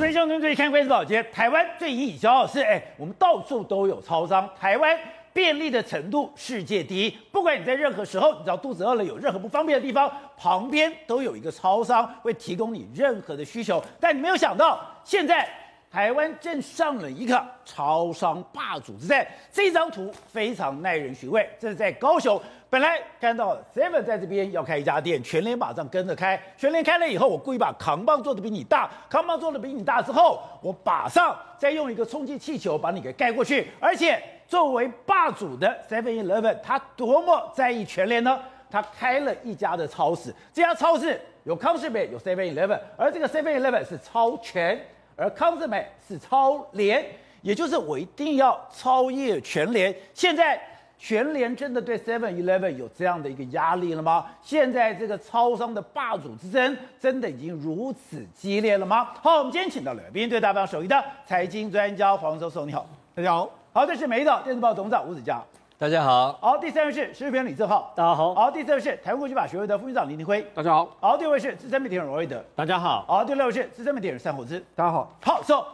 十分钟跟最看关系保洁，台湾最引以骄傲是，哎，我们到处都有超商，台湾便利的程度世界第一。不管你在任何时候，你知道肚子饿了，有任何不方便的地方，旁边都有一个超商会提供你任何的需求。但你没有想到，现在。台湾正上了一个超商霸主之战，这张图非常耐人寻味。这是在高雄，本来看到 Seven 在这边要开一家店，全联马上跟着开。全联开了以后，我故意把扛棒做的比你大，扛棒做的比你大之后，我马上再用一个充气气球把你给盖过去。而且作为霸主的 Seven Eleven，他多么在意全联呢？他开了一家的超市，这家超市有康是美，有 Seven Eleven，而这个 Seven Eleven 是超全。而康是美是超联，也就是我一定要超越全联。现在全联真的对 Seven Eleven 有这样的一个压力了吗？现在这个超商的霸主之争真的已经如此激烈了吗？好，我们今天请到了来宾，对大方首席的财经专家黄教授，你好，大家好。好，这是美丽岛电视报董事长吴子嘉，大家好。好，第三位是时事评李正浩，大家好。好，第四位是台湾国际法学会的副院长林廷辉，大家好。好，第五位是资深媒体人罗瑞德，大家好。好，第六位是资深媒体人散伙之，大家好。好，走、so,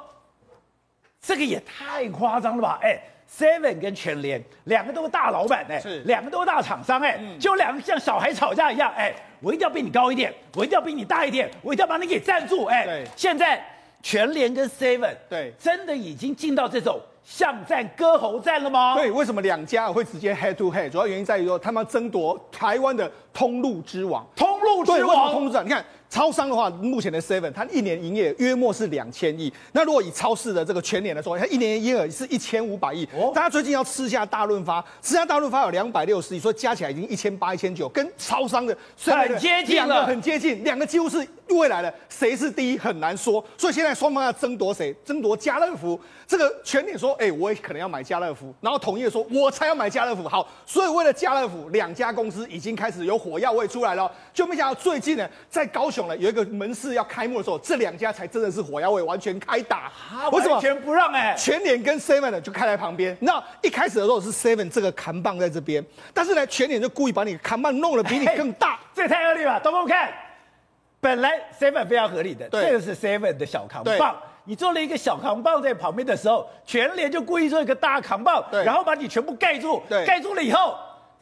这个也太夸张了吧？哎，Seven 跟全联两个都是大老板，哎，是两个都是大厂商，哎、嗯，就两个像小孩吵架一样，哎，我一定要比你高一点，我一定要比你大一点，我一定要把你给站住，哎，对，现在全联跟 Seven 对，真的已经进到这种。巷战割喉战了吗？对，为什么两家会直接 head to head？主要原因在于说，他们争夺台湾的通路之王。通路之王，对，为什么通路之王？你看。超商的话，目前的 Seven，它一年营业约莫是两千亿。那如果以超市的这个全年来说，它一年营业额是一千五百亿。哦，大家最近要吃下大润发，吃下大润发有两百六十亿，所以加起来已经一千八、一千九，跟超商的很接近了，两个很接近，两个几乎是未来的谁是第一很难说。所以现在双方要争夺谁？争夺家乐福。这个全年说，哎，我也可能要买家乐福，然后统一说，我才要买家乐福。好，所以为了家乐福，两家公司已经开始有火药味出来了。就没想到最近呢，在高雄呢有一个门。市要开幕的时候，这两家才真的是火药味完全开打。为什么？完全不让哎、欸，全联跟 Seven 的就开在旁边。那一开始的时候是 Seven 这个扛棒在这边，但是呢，全联就故意把你扛棒弄得比你更大，这也太恶劣了。都给我看，本来 Seven 非常合理的，对，这个是 Seven 的小扛棒，你做了一个小扛棒在旁边的时候，全联就故意做一个大扛棒，然后把你全部盖住，对，盖住了以后。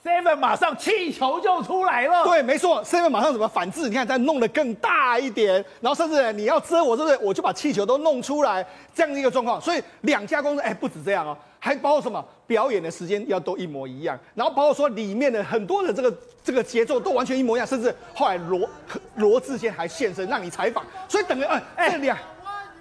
Seven 马上气球就出来了，对，没错，Seven 马上怎么反制？你看，再弄得更大一点，然后甚至你要遮我，是不是？我就把气球都弄出来，这样的一个状况。所以两家公司，哎，不止这样哦，还包括什么？表演的时间要都一模一样，然后包括说里面的很多的这个这个节奏都完全一模一样，甚至后来罗罗志贤还现身让你采访。所以等于，哎哎，这两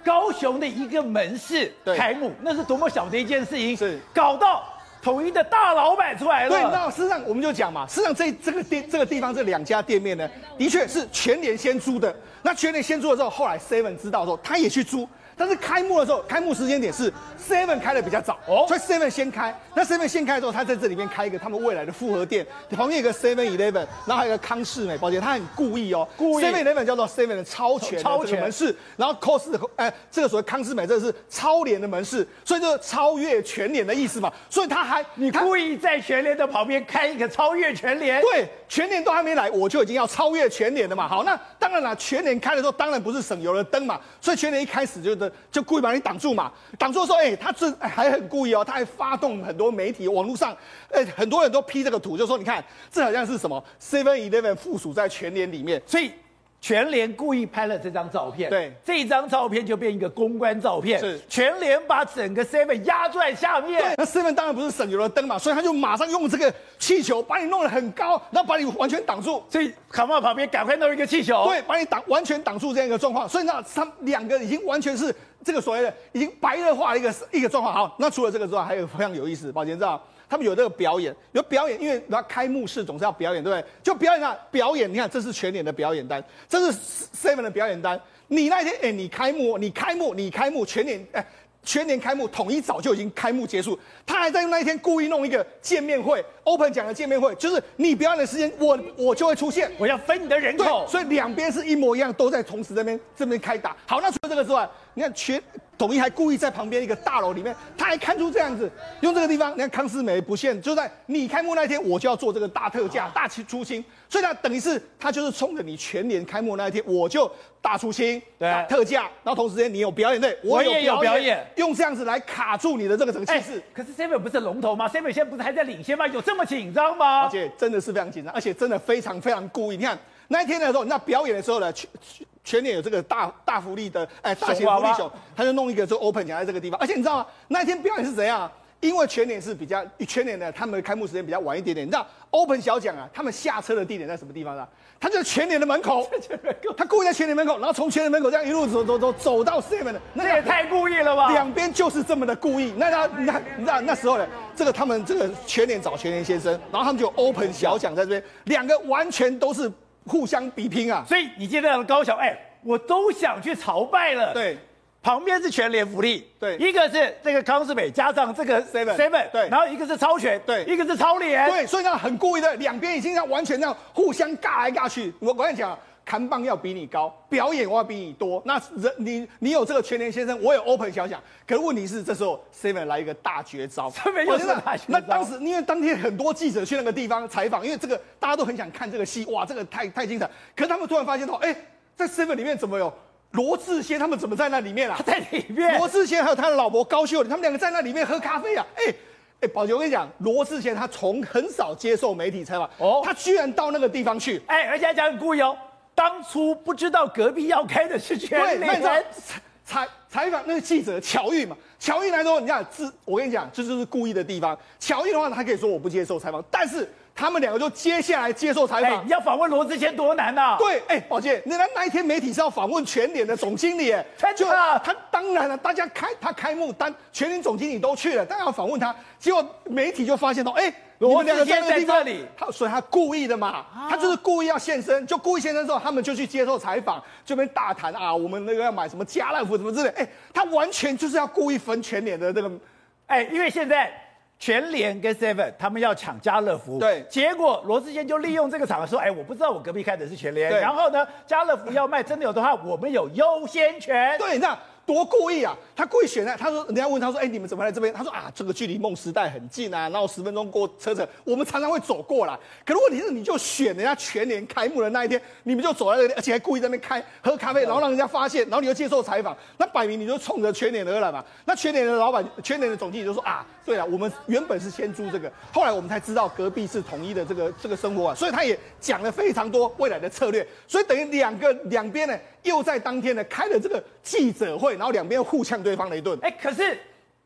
高雄的一个门市开幕，那是多么小的一件事情，是搞到。统一的大老板出来了。对，那事实上我们就讲嘛，事实上这这个店这个地方这两家店面呢，的确是全年先租的。那全年先租了之后，后来 Seven 知道之后，他也去租。但是开幕的时候，开幕时间点是 Seven 开的比较早，哦，所以 Seven 先开。那 Seven 先开之后，他在这里面开一个他们未来的复合店，旁边有一个 Seven Eleven，然后还有一个康士美，抱歉，他很故意哦，故意。Seven Eleven 叫做 Seven 的超全超全门市，然后 Cos 哎，这个所谓康士美，这个是超联的门市，所以就是超越全联的意思嘛。所以他还你故意在全联的旁边开一个超越全联，对，全联都还没来，我就已经要超越全联了嘛。好，那当然了，全联开的时候当然不是省油的灯嘛，所以全联一开始就就故意把你。挡住嘛？挡住说，哎、他这还很故意哦，他还发动很多媒体，网络上，哎、很多人都 P 这个图，就说你看，这好像是什么 Seven Eleven 附属在全联里面，所以全联故意拍了这张照片，对，这张照片就变一个公关照片，是。全联把整个 Seven 压在下面，对，那 Seven 当然不是省油的灯嘛，所以他就马上用这个气球把你弄得很高，然后把你完全挡住，所以扛棒旁边赶快弄一个气球，对，把你挡完全挡住这样一个状况，所以那他两个已经完全是。这个所谓的已经白热化的一个一个状况。好，那除了这个之外，还有非常有意思。宝杰知道，他们有这个表演，有表演，因为他开幕式总是要表演，对不对？就表演啊，表演。你看，这是全年的表演单，这是 Seven 的表演单。你那天，哎，你开幕，你开幕，你开幕，全年，哎。全年开幕，统一早就已经开幕结束，他还在用那一天故意弄一个见面会，open 讲的见面会，就是你表演的时间，我我就会出现，我要分你的人口，所以两边是一模一样，都在同时这边这边开打。好，那除了这个之外，你看全统一还故意在旁边一个大楼里面，他还看出这样子，用这个地方，你看康是美不限，就在你开幕那一天，我就要做这个大特价、大出清，所以呢，等于是他就是冲着你全年开幕那一天，我就大出清、对大特价，然后同时间你有表演队，我也有表演，用这样子来卡住你的这个整个气势。可是 Seven 不是龙头吗？Seven 现在不是还在领先吗？有这么紧张吗？而且真的是非常紧张，而且真的非常非常故意。你看那一天的时候，那表演的时候呢，全全联有这个大大福利的，哎，大型福利熊，他就弄一个就 open 奖在这个地方。而且你知道吗？那一天表演是怎样？因为全联是比较全联的，他们的开幕时间比较晚一点点。你知道 open 小奖啊，他们下车的地点在什么地方啊？他就在全联的门口，他故意在全联门口，然后从全联门口这样一路走走走走到 seven 的，那也太故意了吧？两边就是这么的故意。那他那那那时候呢，这个他们这个全联找全联先生，然后他们就 open 小奖在这边，两个完全都是互相比拼啊。所以你见到的高桥，哎，我都想去朝拜了。对。旁边是全联福利，对，一个是这个康世美加上这个 seven seven，对，然后一个是超全，对，一个是超联，对，所以呢很故意的，两边已经要完全这样互相尬来尬去。我我跟你讲，扛棒要比你高，表演我要比你多。那人你你有这个全联先生，我有 open 小奖。可是问题是，这时候 seven 来一个大绝招，seven 又是大绝招。那当时因为当天很多记者去那个地方采访，因为这个大家都很想看这个戏，哇，这个太太精彩。可是他们突然发现到，哎，在 seven 里面怎么有？罗志贤他们怎么在那里面啊？他在里面。罗志贤还有他的老婆高秀玲，他们两个在那里面喝咖啡啊！哎哎，宝杰，我跟你讲，罗志贤他从很少接受媒体采访哦，他居然到那个地方去，哎，而且还讲很故意哦。当初不知道隔壁要开的是全联，采采采访那个记者乔玉嘛，乔玉来说，你看，这我跟你讲，这就是故意的地方。乔玉的话，他可以说我不接受采访，但是。他们两个就接下来接受采访。你要访问罗志谦多难呐、啊？对，哎，宝剑，那那一天媒体是要访问全联的总经理，哎，就他当然了，大家开他开幕单，全联总经理都去了，当然要访问他。结果媒体就发现到，哎，罗智贤在这里，他所以他故意的嘛，他就是故意要现身，就故意现身之后，他们就去接受采访，这边大谈啊，我们那个要买什么家乐福什么之类，哎，他完全就是要故意分全脸的这个，哎，因为现在。全联跟 Seven 他们要抢家乐福，对，结果罗志坚就利用这个场合说：“哎，我不知道我隔壁开的是全联，然后呢，家乐福要卖，真的有的话，我们有优先权。”对，那。多故意啊！他故意选在，他说，人家问他说，哎、欸，你们怎么来这边？他说啊，这个距离梦时代很近啊，然后十分钟过车程，我们常常会走过来。可是问题是，你就选人家全年开幕的那一天，你们就走在那里，而且还故意在那边开喝咖啡，然后让人家发现，然后你又接受采访，那摆明你就冲着全年而来嘛。那全年的老板，全年的总经理就说啊，对了，我们原本是先租这个，后来我们才知道隔壁是统一的这个这个生活啊，所以他也讲了非常多未来的策略，所以等于两个两边呢。又在当天呢开了这个记者会，然后两边互呛对方了一顿。哎，可是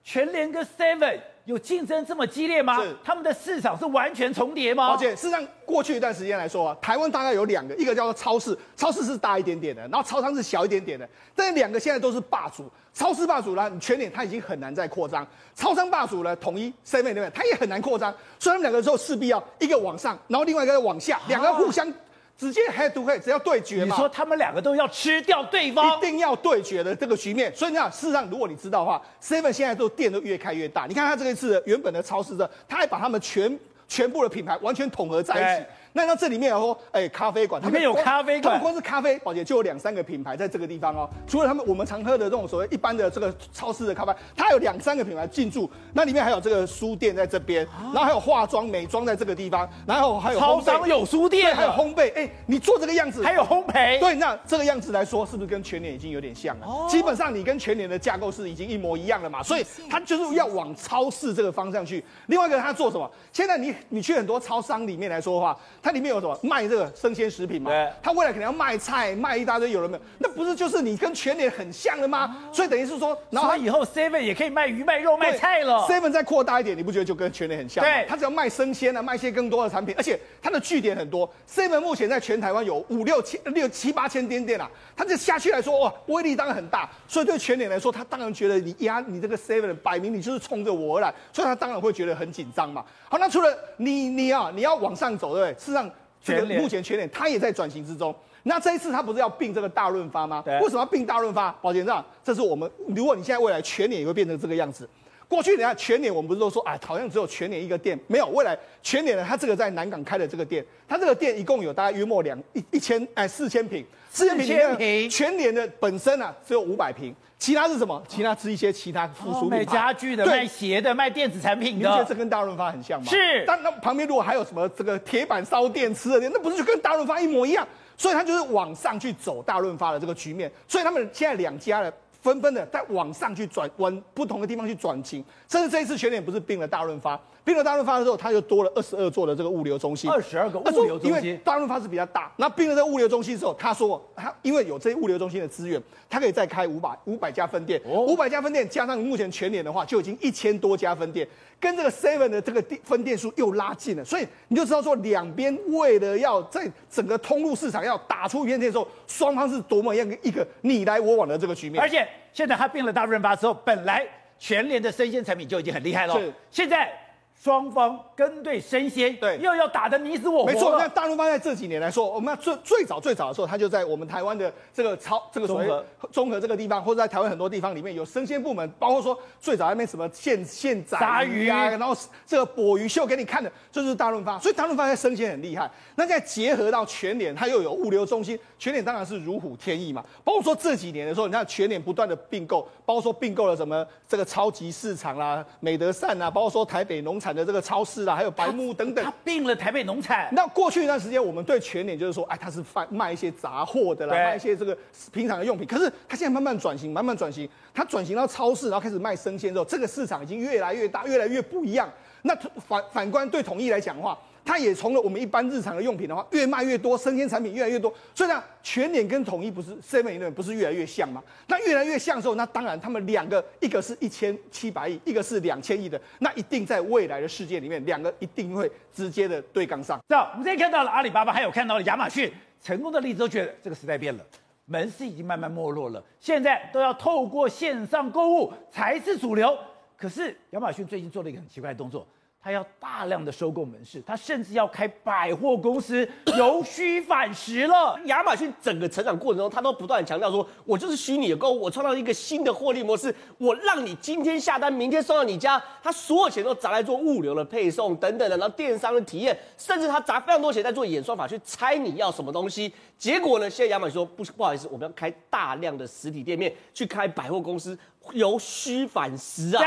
全联跟 Seven 有竞争这么激烈吗？是，他们的市场是完全重叠吗？而且事实上，过去一段时间来说啊，台湾大概有两个，一个叫做超市，超市是大一点点的，然后超商是小一点点的。但两个现在都是霸主，超市霸主呢，你全联它已经很难再扩张；超商霸主呢，统一 Seven 对不对？它也很难扩张。所以他们两个之后势必要一个往上，然后另外一个往下，两个互相。直接 head to head，只要对决嘛。你说他们两个都要吃掉对方，一定要对决的这个局面。所以你看，事实上，如果你知道的话，Seven 现在都店都越开越大。你看他这一次原本的超市的，他还把他们全全部的品牌完全统合在一起。那到这里面说，哎、欸，咖啡馆，里面有咖啡馆，他们光是咖啡，宝姐就有两三个品牌在这个地方哦。除了他们我们常喝的这种所谓一般的这个超市的咖啡，它有两三个品牌进驻。那里面还有这个书店在这边，然后还有化妆美妆在这个地方，然后还有超商有书店，还有烘焙。哎、欸，你做这个样子，还有烘焙，对，那这个样子来说，是不是跟全年已经有点像了？哦、基本上你跟全年的架构是已经一模一样了嘛？所以他就是要往超市这个方向去。另外一个他做什么？现在你你去很多超商里面来说的话，它里面有什么卖？这个生鲜食品嘛，对他未来可能要卖菜，卖一大堆，有了没有？那不是就是你跟全联很像的吗？所以等于是说，然后他以后 Seven 也可以卖鱼、卖肉、卖菜了。Seven 再扩大一点，你不觉得就跟全联很像吗？对，它只要卖生鲜啊，卖一些更多的产品，而且它的据点很多。Seven 目前在全台湾有五六千、六七八千间店啊，它这下去来说，哇，威力当然很大。所以对全联来说，他当然觉得你压你这个 Seven 摆明你就是冲着我而来，所以他当然会觉得很紧张嘛。好，那除了你你啊，你要往上走，对不对？事实上。这个目前全脸它也在转型之中。那这一次它不是要并这个大润发吗？为什么要并大润发？保险长，这是我们如果你现在未来全脸也会变成这个样子。过去你看全年，我们不是都说啊，好像只有全年一个店，没有。未来全年呢，它这个在南港开的这个店，它这个店一共有大概约莫两一一千哎四千平，四千平。全年的本身啊只有五百平，其他是什么？其他是一些其他附属品，卖家具的、卖鞋的、卖电子产品的。你觉得这跟大润发很像吗？是。但那旁边如果还有什么这个铁板烧店、吃的店，那不是就跟大润发一模一样？所以它就是往上去走大润发的这个局面。所以他们现在两家的。纷纷的在往上去转，往不同的地方去转型，甚至这一次全联不是并了大润发，并了大润发的时候，它就多了二十二座的这个物流中心，二十二个物流中心。因为大润发是比较大，那并了这个物流中心之后，他说他因为有这些物流中心的资源，他可以再开五百五百家分店，五百家分店加上目前全年的话，就已经一千多家分店，跟这个 Seven 的这个分店数又拉近了，所以你就知道说两边为了要在整个通路市场要打出一片天的时候，双方是多么样一个你来我往的这个局面，而且。现在他并了大润发之后，本来全联的生鲜产品就已经很厉害了。是，现在。双方跟对生鲜，对，又要打得你死我活。没错，那大润发在这几年来说，我们最最早最早的时候，它就在我们台湾的这个超这个所谓综合这个地方，或者在台湾很多地方里面有生鲜部门，包括说最早那边什么现现炸鱼啊，然后这个捕鱼秀给你看的，这就是大润发。所以大润发在生鲜很厉害。那再结合到全联，它又有物流中心，全联当然是如虎添翼嘛。包括说这几年的时候，你看全联不断的并购，包括说并购了什么这个超级市场啦、美德善啊，包括说台北农产。的这个超市啊，还有白木等等，他并了台北农产。那过去一段时间，我们对全联就是说，哎，他是贩卖一些杂货的啦，卖一些这个平常的用品。可是他现在慢慢转型，慢慢转型，他转型到超市，然后开始卖生鲜之后，这个市场已经越来越大，越来越不一样。那反反观对统一来讲的话。它也从了我们一般日常的用品的话，越卖越多，生鲜产品越来越多，所以呢，全联跟统一不是 Seven 不是越来越像吗？那越来越像的时候，那当然他们两个，一个是一千七百亿，一个是两千亿的，那一定在未来的世界里面，两个一定会直接的对杠上。这样，我们今天看到了阿里巴巴，还有看到了亚马逊成功的例子，都觉得这个时代变了，门市已经慢慢没落了，现在都要透过线上购物才是主流。可是亚马逊最近做了一个很奇怪的动作。他要大量的收购门市，他甚至要开百货公司，由虚反实了。亚马逊整个成长过程中，他都不断强调说：“我就是虚拟的购物，我创造一个新的获利模式，我让你今天下单，明天送到你家。”他所有钱都砸来做物流的配送等等的，然后电商的体验，甚至他砸非常多钱在做演算法去猜你要什么东西。结果呢，现在亚马逊说：“不，不好意思，我们要开大量的实体店面，去开百货公司，由虚反实啊。”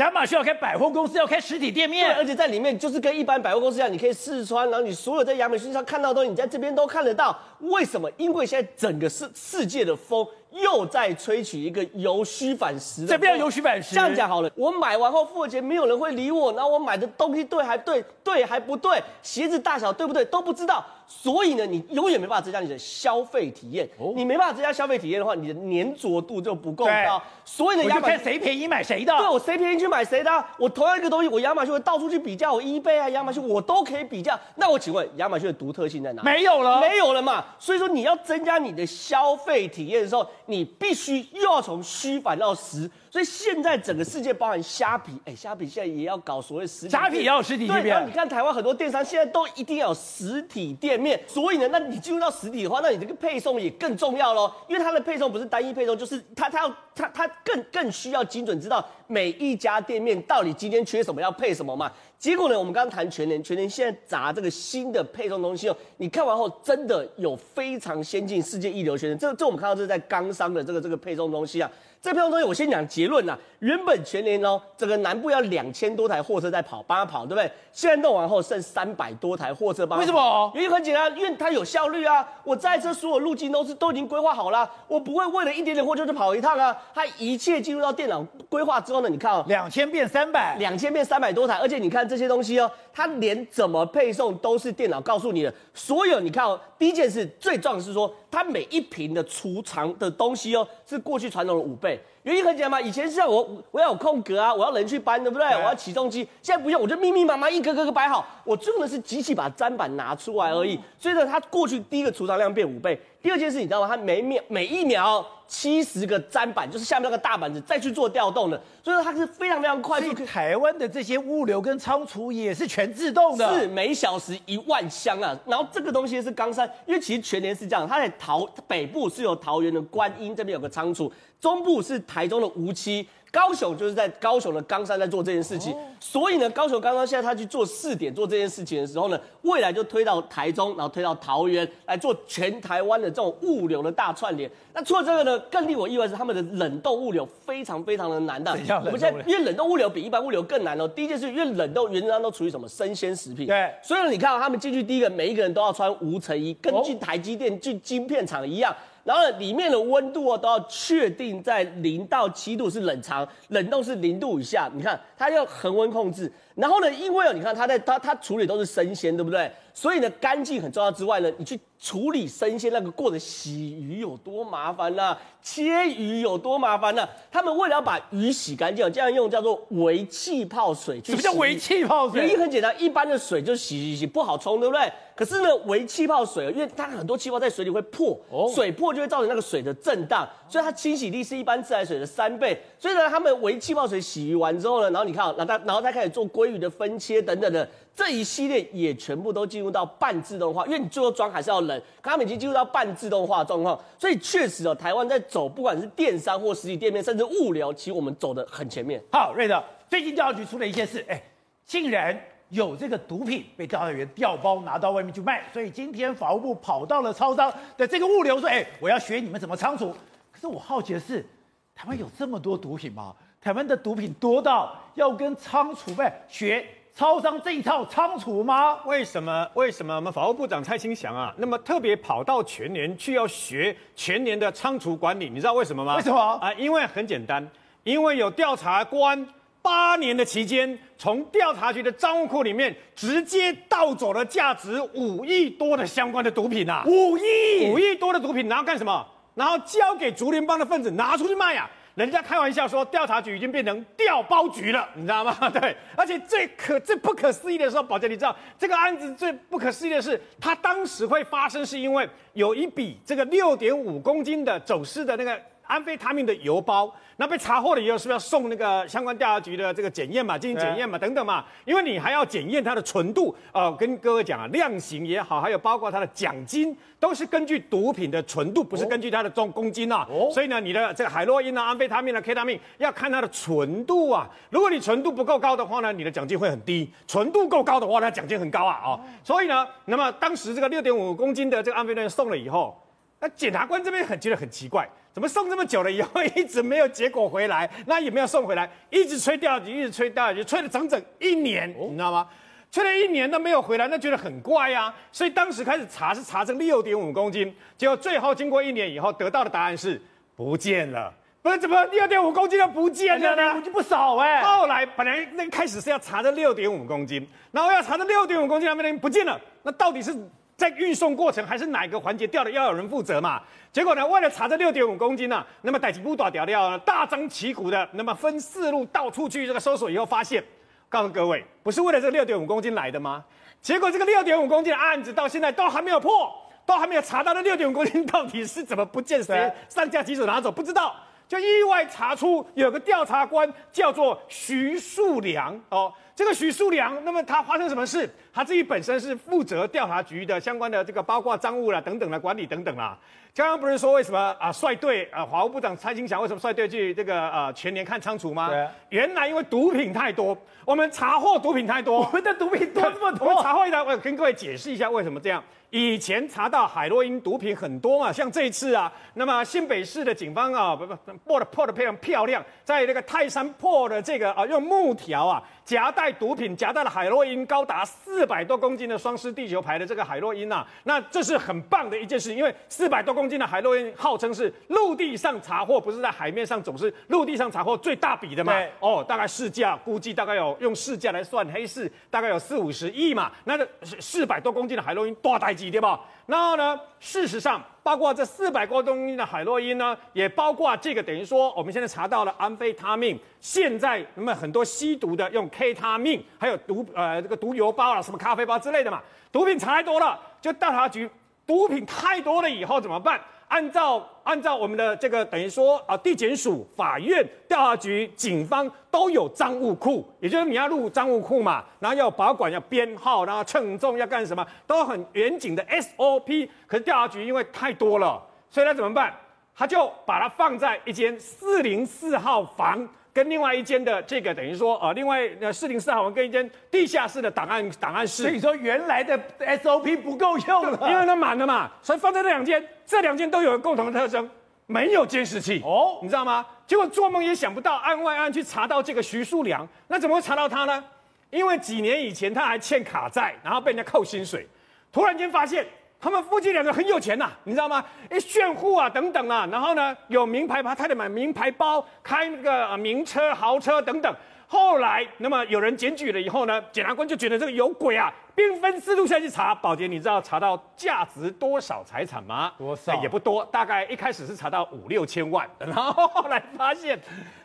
亚马逊要开百货公司，要开实体店面，对，而且在里面就是跟一般百货公司一样，你可以试穿，然后你所有在亚马逊上看到的东西，你在这边都看得到。为什么？因为现在整个世世界的风。又在吹起一个由虚反实的，这边要由虚反实。这样讲好了，我买完后付了钱，没有人会理我，然后我买的东西对还对，对还不对，鞋子大小对不对都不知道，所以呢，你永远没办法增加你的消费体验。哦，你没办法增加消费体验的话，你的粘着度就不够高。所以呢，亚马逊看谁便宜买谁的。对，我谁便宜去买谁的。我同样一个东西，我亚马逊会到处去比较，我 eBay 啊，亚马逊我都可以比较。那我请问，亚马逊的独特性在哪？没有了，没有了嘛。所以说，你要增加你的消费体验的时候。你必须又要从虚反到实，所以现在整个世界包含虾皮，哎，虾皮现在也要搞所谓实体，虾皮也要实体店面。对，然后你看台湾很多电商现在都一定要有实体店面，所以呢，那你进入到实体的话，那你这个配送也更重要喽，因为它的配送不是单一配送，就是它它要它它更更需要精准知道每一家店面到底今天缺什么要配什么嘛。结果呢，我们刚刚谈全联，全联现在砸这个新的配送东西哦，你看完后真的有非常先进、世界一流的。这这我们看到这是在刚商的这个这个配送东西啊。这配送东西我先讲结论呐，原本全联哦，整个南部要两千多台货车在跑，帮他跑，对不对？现在弄完后剩三百多台货车帮他跑。为什么？原因很简单，因为它有效率啊。我在这所有路径都是都已经规划好了，我不会为了一点点货就去跑一趟啊。它一切进入到电脑规划之后呢，你看哦，两千变三百，两千变三百多台，而且你看。这些东西哦，它连怎么配送都是电脑告诉你的。所有你看哦，第一件事最重要的是说，它每一瓶的储藏的东西哦，是过去传统的五倍。原因很简单嘛，以前是像我我要有空格啊，我要人去搬，对不对？对我要起重机，现在不用，我就密密麻麻一个个个摆好，我用的是机器把砧板拿出来而已。嗯、所以呢，它过去第一个储藏量变五倍。第二件事你知道吗？它每秒每一秒七十个砧板，就是下面那个大板子再去做调动的，所以说它是非常非常快速。台湾的这些物流跟仓储也是全自动的，是每小时一万箱啊。然后这个东西是冈山，因为其实全年是这样，它在桃北部是有桃园的观音这边有个仓储，中部是台中的梧栖。高雄就是在高雄的冈山在做这件事情，所以呢，高雄冈山现在他去做试点做这件事情的时候呢，未来就推到台中，然后推到桃园来做全台湾的这种物流的大串联。那除了这个呢，更令我意外是他们的冷冻物流非常非常的难的。我们现在因为冷冻物流比一般物流更难哦。第一件事，因为冷冻原则上都处于什么生鲜食品，对，所以呢，你看到他们进去第一个，每一个人都要穿无尘衣，跟进台积电进晶片厂一样。然后，里面的温度哦都要确定在零到七度是冷藏，冷冻是零度以下。你看，它要恒温控制。然后呢，因为哦，你看它在它它处理都是生鲜，对不对？所以呢，干净很重要之外呢，你去处理生鲜那个过的洗鱼有多麻烦呐、啊？切鱼有多麻烦呢、啊？他们为了要把鱼洗干净，这样用叫做微气泡水去洗。什么叫微气泡水？原因很简单，一般的水就洗洗洗不好冲，对不对？可是呢，微气泡水，因为它很多气泡在水里会破，哦、水破就会造成那个水的震荡，所以它清洗力是一般自来水的三倍。所以呢，他们微气泡水洗鱼完之后呢，然后你看，然后他然后他开始做的分切等等的。这一系列也全部都进入到半自动化，因为你最后装还是要冷，他们已经进入到半自动化状况，所以确实哦，台湾在走，不管是电商或实体店面，甚至物流，其实我们走得很前面。好，瑞德，最近调查局出了一件事，哎，竟然有这个毒品被调查员调包拿到外面去卖，所以今天法务部跑到了超商的这个物流说，哎，我要学你们怎么仓储。可是我好奇的是，台湾有这么多毒品吗？台湾的毒品多到要跟仓储卖学？超商这一套仓储吗？为什么？为什么我们法务部长蔡清祥啊，那么特别跑到全年去要学全年的仓储管理？你知道为什么吗？为什么啊？因为很简单，因为有调查官八年的期间，从调查局的账务库里面直接盗走了价值五亿多的相关的毒品啊！五亿，五亿多的毒品，然后干什么？然后交给竹联帮的分子拿出去卖呀、啊！人家开玩笑说，调查局已经变成调包局了，你知道吗？对，而且最可最不可思议的时候，宝杰，你知道这个案子最不可思议的是，它当时会发生，是因为有一笔这个六点五公斤的走私的那个安非他命的邮包。那被查获了以后，是不是要送那个相关调查局的这个检验嘛，进行检验嘛，等等嘛？因为你还要检验它的纯度。呃，跟各位讲啊，量刑也好，还有包括它的奖金，都是根据毒品的纯度，不是根据它的重公斤啊。哦。所以呢，你的这个海洛因啊、安非他命啊、K 他命，要看它的纯度啊。如果你纯度不够高的话呢，你的奖金会很低；纯度够高的话，那奖金很高啊。哦。所以呢，那么当时这个六点五公斤的这个安非他命送了以后，那检察官这边很觉得很奇怪。怎么送这么久了以后一直没有结果回来？那也没有送回来，一直催调查局，一直催调查局，催了整整一年，哦、你知道吗？催了一年都没有回来，那觉得很怪呀、啊。所以当时开始查是查这六点五公斤，结果最后经过一年以后得到的答案是不见了。不是怎么六点五公斤都不见了呢？公斤不少哎、欸。后来本来那开始是要查这六点五公斤，然后要查这六点五公斤那边不见了，那到底是？在运送过程还是哪个环节掉的，要有人负责嘛？结果呢，为了查这六点五公斤呢、啊，那么逮几部大屌料大张旗鼓的，那么分四路到处去这个搜索以后，发现，告诉各位，不是为了这六点五公斤来的吗？结果这个六点五公斤的案子到现在都还没有破，都还没有查到那六点五公斤到底是怎么不见，谁上架几手拿走，不知道，就意外查出有个调查官叫做徐树良哦。这个徐树良，那么他发生什么事？他自己本身是负责调查局的相关的这个包括赃物啦等等的管理等等啦。刚刚不是说为什么啊率队啊法务部长蔡清祥为什么率队去这个呃全年看仓储吗？对、啊，原来因为毒品太多，我们查获毒品太多，我们的毒品多这么多。我们查获一来，我跟各位解释一下为什么这样。以前查到海洛因毒品很多嘛，像这一次啊，那么新北市的警方啊，不不破的破的非常漂亮，在那个泰山破的这个啊，用木条啊夹带毒品，夹带了海洛因高达四百多公斤的双狮地球牌的这个海洛因呐、啊，那这是很棒的一件事，因为四百多公斤的海洛因号称是陆地上查获，不是在海面上总是陆地上查获最大笔的嘛，哦，大概市价估计大概有用市价来算黑市，大概有四五十亿嘛，那四百多公斤的海洛因多大几？对吧？然后呢，事实上，包括这四百多公斤的海洛因呢，也包括这个等于说，我们现在查到了安非他命。现在那么很多吸毒的用 K 他命，还有毒呃这个毒油包啊，什么咖啡包之类的嘛，毒品查太多了，就调查局毒品太多了以后怎么办？按照按照我们的这个等于说啊，地检署、法院、调查局、警方都有赃物库，也就是你要入赃物库嘛，然后要保管、要编号，然后称重要干什么，都很严谨的 SOP。可是调查局因为太多了，所以他怎么办？他就把它放在一间四零四号房跟另外一间的这个等于说呃，另外呃四零四号房跟一间地下室的档案档案室。所以说原来的 SOP 不够用了，因为它满了嘛，所以放在这两间，这两间都有共同的特征，没有监视器哦，你知道吗？结果做梦也想不到，案外案去查到这个徐树良，那怎么会查到他呢？因为几年以前他还欠卡债，然后被人家扣薪水，突然间发现。他们夫妻两个很有钱呐、啊，你知道吗？哎，炫富啊，等等啊，然后呢，有名牌，他太太买名牌包，开那个名车、豪车等等。后来，那么有人检举了以后呢，检察官就觉得这个有鬼啊，兵分四路下去查。宝杰，你知道查到价值多少财产吗？多少？也不多，大概一开始是查到五六千万，然后后来发现，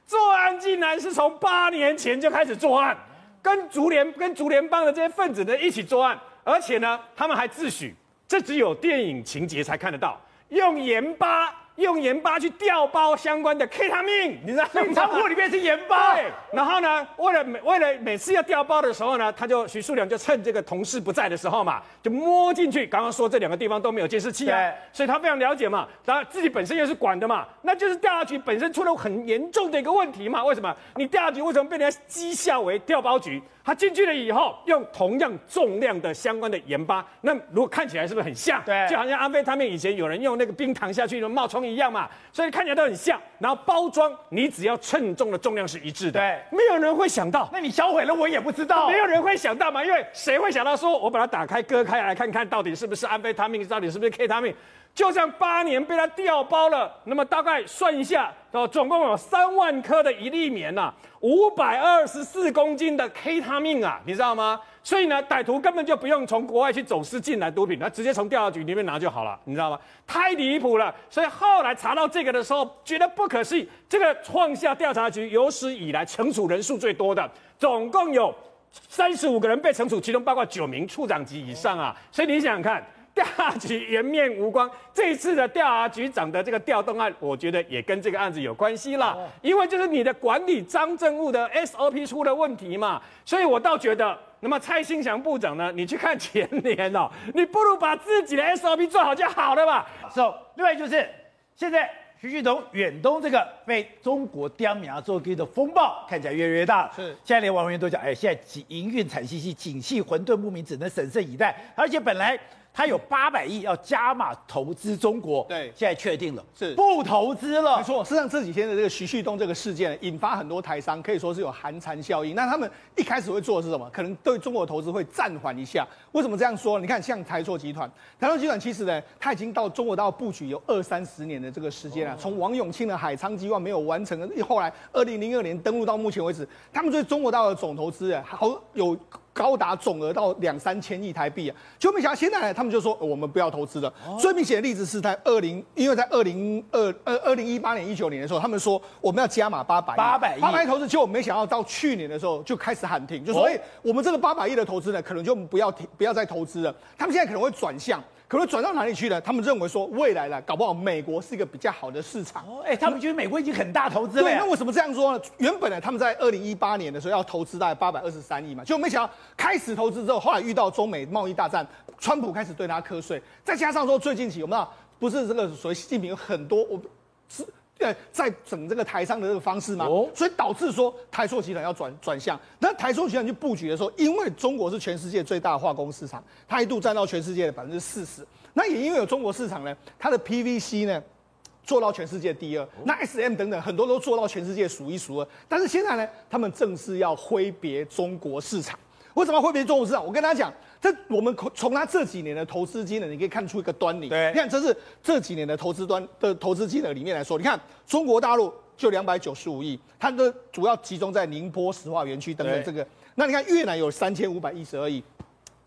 作案竟然是从八年前就开始作案，跟竹联跟竹联帮的这些分子呢一起作案，而且呢，他们还自诩。这只有电影情节才看得到，用盐巴。用盐巴去调包相关的 K 他命，你知道吗？仓库里面是盐巴。对，然后呢，为了每为了每次要调包的时候呢，他就徐树良就趁这个同事不在的时候嘛，就摸进去。刚刚说这两个地方都没有监视器啊，所以他非常了解嘛。当然自己本身又是管的嘛，那就是调查局本身出了很严重的一个问题嘛。为什么？你调查局为什么被人家讥笑为调包局？他进去了以后，用同样重量的相关的盐巴，那如果看起来是不是很像？对，就好像安非他命以前有人用那个冰糖下去冒充。一样嘛，所以看起来都很像。然后包装，你只要称重的重量是一致的，对，没有人会想到。那你销毁了，我也不知道。没有人会想到嘛，因为谁会想到说，我把它打开割开来看看到底是不是安非他命，到底是不是 K 他命？就像八年被他调包了，那么大概算一下，哦，总共有三万颗的一粒棉呐，五百二十四公斤的 K 他命啊，你知道吗？所以呢，歹徒根本就不用从国外去走私进来毒品，他直接从调查局里面拿就好了，你知道吗？太离谱了。所以后来查到这个的时候，觉得不可思议。这个创下调查局有史以来惩处人数最多的，总共有三十五个人被惩处，其中包括九名处长级以上啊。所以你想想看。调查局颜面无光，这一次的调查局长的这个调动案，我觉得也跟这个案子有关系啦。因为就是你的管理张政务的 SOP 出了问题嘛，所以我倒觉得，那么蔡兴祥部长呢，你去看前年哦，你不如把自己的 SOP 做好就好了吧。So，另外就是现在徐旭东远东这个被中国刁民做给的风暴，看起来越来越大。是，现在连网民都讲，哎，现在营运惨兮兮，景气混沌不明，只能审慎以待。而且本来。他有八百亿要加码投资中国，对，现在确定了是不投资了。没错，事实上这几天的这个徐旭东这个事件，引发很多台商可以说是有寒蝉效应。那他们一开始会做的是什么？可能对中国的投资会暂缓一下。为什么这样说？你看，像台塑集团，台塑集团其实呢，它已经到中国大陆布局有二三十年的这个时间了。从王永庆的海昌计划没有完成，后来二零零二年登陆到目前为止，他们对中国大陆的总投资啊，好有。高达总额到两三千亿台币啊！就没想到现在呢，他们就说我们不要投资了。最明显的例子是在二零，因为在二零二二二零一八年、一九年的时候，他们说我们要加码八百亿，八百亿，八百亿投资，结果没想到到去年的时候就开始喊停，就说哎，我们这个八百亿的投资呢，可能就不要停，不要再投资了。他们现在可能会转向。可能转到哪里去呢？他们认为说，未来呢，搞不好美国是一个比较好的市场。哦，哎，他们觉得美国已经很大投资了。对，那为什么这样说呢？原本呢，他们在二零一八年的时候要投资大概八百二十三亿嘛，结果没想到开始投资之后，后来遇到中美贸易大战，川普开始对他课税，再加上说最近期有没有不是这个所谓习近平有很多我是。对，在整这个台商的这个方式嘛，哦、所以导致说台塑集团要转转向。那台塑集团去布局的时候，因为中国是全世界最大的化工市场，它一度占到全世界的百分之四十。那也因为有中国市场呢，它的 PVC 呢做到全世界第二，哦、那 SM 等等很多都做到全世界数一数二。但是现在呢，他们正式要挥别中国市场。为什么要挥别中国市场？我跟大家讲。这我们从他这几年的投资金额，你可以看出一个端倪。对，你看这是这几年的投资端的投资金额里面来说，你看中国大陆就两百九十五亿，它的主要集中在宁波石化园区等等这个。那你看越南有三千五百一十二亿，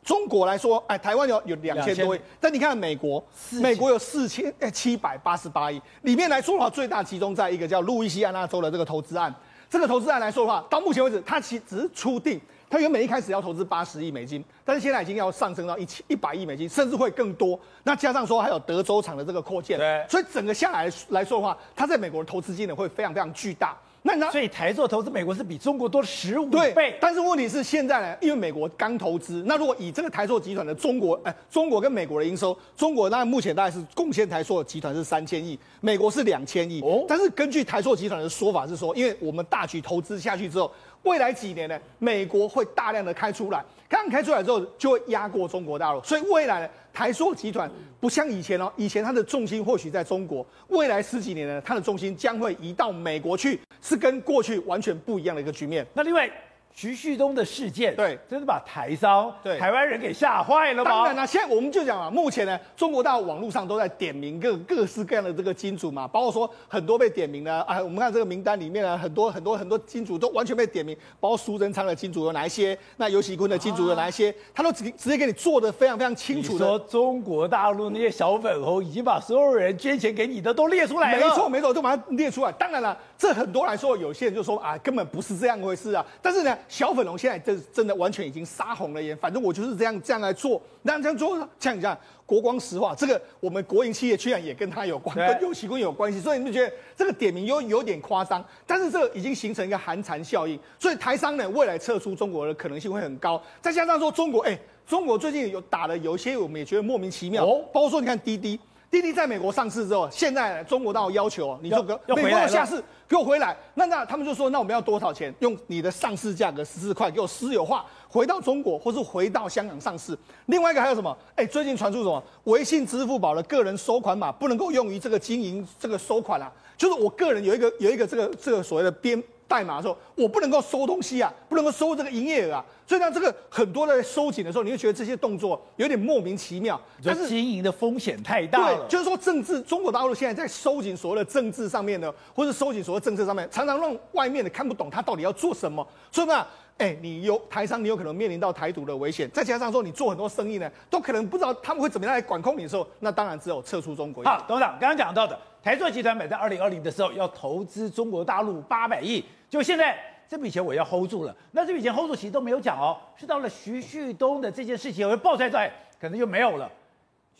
中国来说，哎，台湾有有两千多亿，但你看美国，美国有四千哎七百八十八亿，里面来说的话，最大集中在一个叫路易斯安那州的这个投资案。这个投资案来说的话，到目前为止，它其实只是初定。他原本一开始要投资八十亿美金，但是现在已经要上升到一千一百亿美金，甚至会更多。那加上说还有德州厂的这个扩建，对，所以整个下来来说的话，它在美国的投资金额会非常非常巨大。那那所以台塑投资美国是比中国多了十五对倍。但是问题是现在呢，因为美国刚投资，那如果以这个台塑集团的中国，哎，中国跟美国的营收，中国那目前大概是贡献台塑集团是三千亿，美国是两千亿。哦，但是根据台塑集团的说法是说，因为我们大举投资下去之后，未来几年呢，美国会大量的开出来，刚开出来之后就会压过中国大陆，所以未来呢，台塑集团不像以前哦，以前它的重心或许在中国，未来十几年呢，它的重心将会移到美国去，是跟过去完全不一样的一个局面。那另外。徐旭东的事件，对，真的把台商、对台湾人给吓坏了吗？当然了，现在我们就讲啊，目前呢，中国大陆网络上都在点名各各式各样的这个金主嘛，包括说很多被点名的啊，我们看这个名单里面呢，很多很多很多金主都完全被点名，包括苏贞昌的金主有哪一些，那尤喜坤的金主有哪一些，啊、他都直直接给你做的非常非常清楚的。说中国大陆那些小粉红已经把所有人捐钱给你的都列出来了。没错没错，都把它列出来。当然了，这很多来说，有些人就说啊，根本不是这样回事啊。但是呢，小粉龙现在。真真的完全已经杀红了眼，反正我就是这样这样来做，那这样做，像你讲国光石化，这个我们国营企业居然也跟他有关，跟游锡堃有关系，所以你们觉得这个点名有有点夸张，但是这个已经形成一个寒蝉效应，所以台商呢未来撤出中国的可能性会很高，再加上说中国，哎，中国最近有打了有一些我们也觉得莫名其妙，哦，包括说你看滴滴。滴滴在美国上市之后，现在中国大陆要求你说个美国要下市，给我回来。那那他们就说，那我们要多少钱？用你的上市价格十四块给我私有化，回到中国或是回到香港上市。另外一个还有什么？哎，最近传出什么？微信、支付宝的个人收款码不能够用于这个经营这个收款啊，就是我个人有一个有一个这个这个所谓的编。代码的时候，我不能够收东西啊，不能够收这个营业额啊，所以呢，这个很多的收紧的时候，你会觉得这些动作有点莫名其妙。但是经营的风险太大了。对，就是说政治，中国大陆现在在收紧所谓的政治上面呢，或者收紧所谓政策上面，常常让外面的看不懂他到底要做什么。所以呢，哎，你有台商，你有可能面临到台独的危险，再加上说你做很多生意呢，都可能不知道他们会怎么样来管控你的时候，那当然只有撤出中国。好，董事长刚刚讲到的，台塑集团买在二零二零的时候要投资中国大陆八百亿。就现在这笔钱我要 hold 住了，那这笔钱 hold 住其实都没有讲哦，是到了徐旭东的这件事情会爆出来，可能就没有了。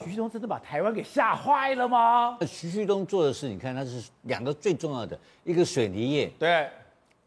徐旭东真的把台湾给吓坏了吗？徐旭东做的事，你看他是两个最重要的，一个水泥业，对，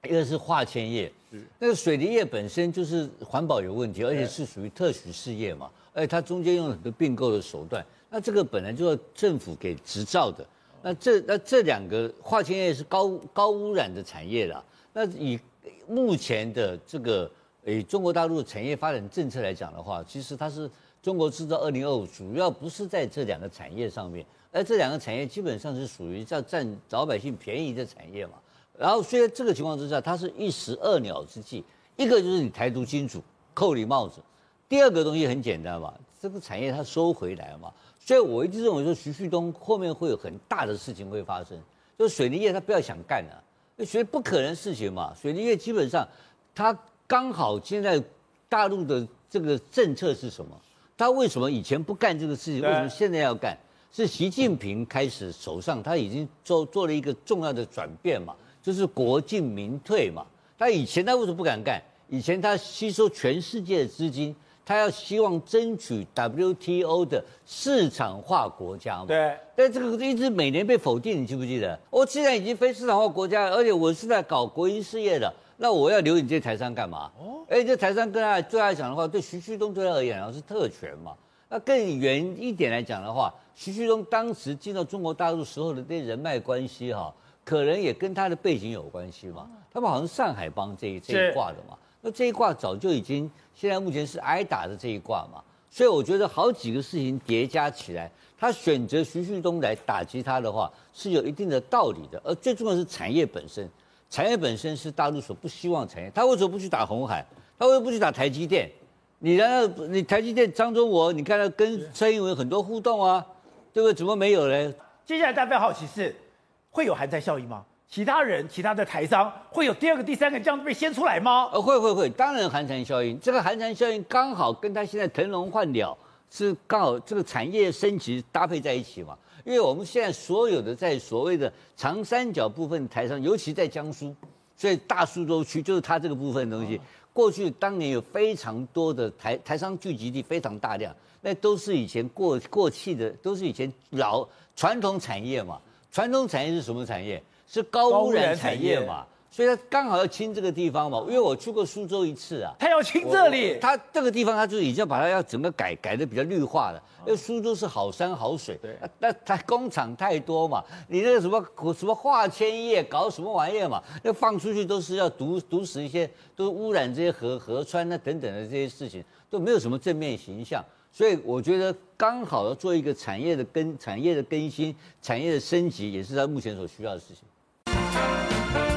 一个是化纤业。那个水泥业本身就是环保有问题，而且是属于特许事业嘛，而且它中间用了很多并购的手段，那这个本来就要政府给执照的。那这那这两个化纤业是高高污染的产业了。那以目前的这个诶中国大陆产业发展政策来讲的话，其实它是中国制造二零二五，主要不是在这两个产业上面，而这两个产业基本上是属于在占老百姓便宜的产业嘛。然后虽然这个情况之下，它是一石二鸟之计，一个就是你台独金主扣你帽子，第二个东西很简单嘛，这个产业它收回来嘛。所以我一直认为说徐旭东后面会有很大的事情会发生，就是水泥业他不要想干了。所以不可能事情嘛，水泥业基本上，他刚好现在大陆的这个政策是什么？他为什么以前不干这个事情？为什么现在要干？是习近平开始手上他已经做做了一个重要的转变嘛，就是国进民退嘛。他以前他为什么不敢干？以前他吸收全世界的资金。他要希望争取 WTO 的市场化国家嘛？对。但这个一直每年被否定，你记不记得？我既然已经非市场化国家，而且我是在搞国营事业的，那我要留你这台商干嘛？哦。哎，这台商跟他最爱讲的话，对徐旭东对他而言啊是特权嘛。那更远一点来讲的话，徐旭东当时进到中国大陆时候的这人脉关系哈，可能也跟他的背景有关系嘛。他们好像上海帮这一这一挂的嘛。那这一卦早就已经，现在目前是挨打的这一卦嘛，所以我觉得好几个事情叠加起来，他选择徐旭东来打击他的话是有一定的道理的。而最重要是产业本身，产业本身是大陆所不希望产业。他为什么不去打红海？他为什么不去打台积电？你然后你台积电张忠谋，你看他跟蔡英文很多互动啊，对不对？怎么没有呢？接下来大家好奇是会有寒蝉效应吗？其他人，其他的台商会有第二个、第三个这样被掀出来吗？呃，会会会，当然寒蝉效应。这个寒蝉效应刚好跟他现在腾笼换鸟是刚好这个产业升级搭配在一起嘛。因为我们现在所有的在所谓的长三角部分台商，尤其在江苏，所以大苏州区就是它这个部分的东西。过去当年有非常多的台台商聚集地，非常大量，那都是以前过过气的，都是以前老传统产业嘛。传统产业是什么产业？是高污染产业嘛？所以他刚好要清这个地方嘛，因为我去过苏州一次啊，他要清这里，他这个地方他就已经把它要整个改改的比较绿化了，因为苏州是好山好水，对，那他工厂太多嘛，你那个什么什么化纤业搞什么玩意儿嘛，那放出去都是要毒毒死一些，都污染这些河河川那等等的这些事情，都没有什么正面形象，所以我觉得刚好要做一个产业的更产业的更新，产业的升级，也是他目前所需要的事情。Thank you.